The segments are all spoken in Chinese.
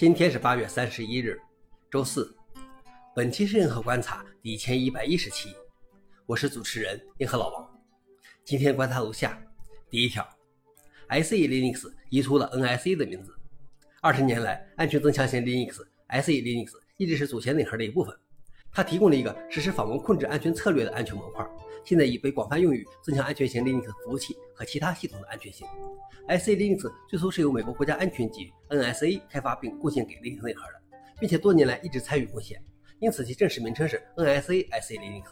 今天是八月三十一日，周四。本期是硬核观察第一千一百一十期，我是主持人硬核老王。今天观察如下：第一条，SE Linux 移出了 N S E 的名字。二十年来，安全增强型 Linux SE Linux 一直是组件内核的一部分，它提供了一个实施访问控制安全策略的安全模块。现在已被广泛用于增强安全型 Linux 服务器和其他系统的安全性。SE Linux 最初是由美国国家安全局 NSA 开发并贡献给 Linux 内核的，并且多年来一直参与贡献，因此其正式名称是 NSA SE Linux。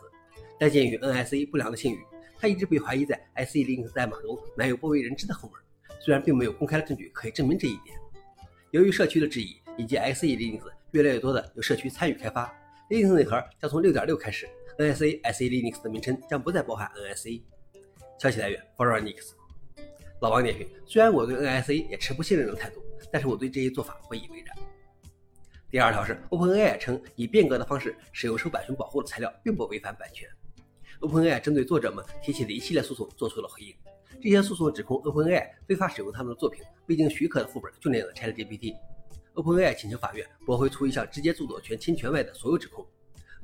但鉴于 NSA 不良的信誉，它一直被怀疑在 SE Linux 代码中埋有不为人知的后门，虽然并没有公开的证据可以证明这一点。由于社区的质疑以及 SE Linux 越来越多的由社区参与开发，Linux 内核将从6.6开始。NSA SE Linux 的名称将不再包含 NSA。消息来源 f o r u n i x 老王点评：虽然我对 NSA 也持不信任的态度，但是我对这一做法不以为然。第二条是 OpenAI 称以变革的方式使用受版权保护的材料并不违反版权。OpenAI 针对作者们提起的一系列诉讼做出了回应。这些诉讼指控 OpenAI 非法使用他们的作品未经许可的副本训练了 ChatGPT。OpenAI 请求法院驳回除一项直接著作权侵权外的所有指控。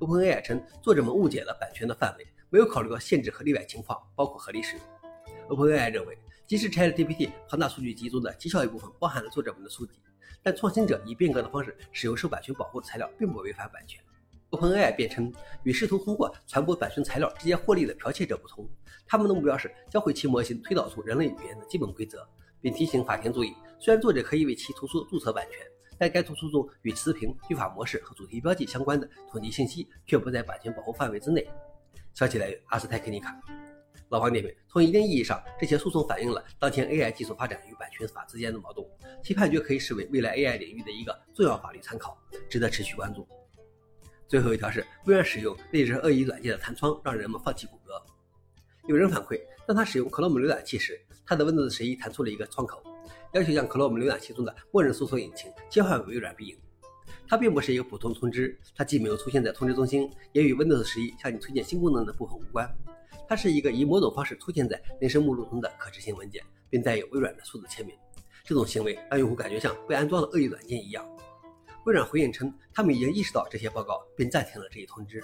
OpenAI 称，作者们误解了版权的范围，没有考虑到限制和例外情况，包括合理使用。OpenAI 认为，即使 ChatGPT 庞大数据集中的极小一部分包含了作者们的书籍，但创新者以变革的方式使用受版权保护的材料，并不违反版权。OpenAI 辩称，与试图通过传播版权材料直接获利的剽窃者不同，他们的目标是教会其模型推导出人类语言的基本规则，并提醒法庭注意，虽然作者可以为其图书注册版权。在该图书中与词频、语法模式和主题标记相关的统计信息却不在版权保护范围之内。消息来源：阿斯泰克尼卡。老黄点评：从一定意义上，这些诉讼反映了当前 AI 技术发展与版权法之间的矛盾，其判决可以视为未来 AI 领域的一个重要法律参考，值得持续关注。最后一条是，微软使用类似恶意软件的弹窗，让人们放弃谷歌。有人反馈，当他使用 Chrome 浏览器时，他的 Windows 11弹出了一个窗口。要求将 Chrome 浏览器中的默认搜索引擎切换为微软必应。它并不是一个普通通知，它既没有出现在通知中心，也与 Windows 11向你推荐新功能的部分无关。它是一个以某种方式出现在临时目录中的可执行文件，并带有微软的数字签名。这种行为让用户感觉像被安装了恶意软件一样。微软回应称，他们已经意识到这些报告，并暂停了这一通知。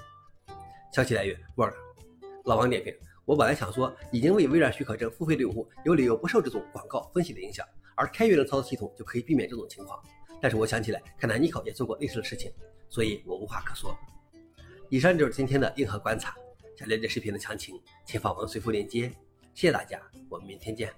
消息来源：Word。老王点评：我本来想说，已经为微软许可证付费的用户有理由不受这种广告分析的影响。而开源的操作系统就可以避免这种情况，但是我想起来，看来尼考也做过类似的事情，所以我无话可说。以上就是今天的硬核观察，想了解视频的详情，请访问随附链接。谢谢大家，我们明天见。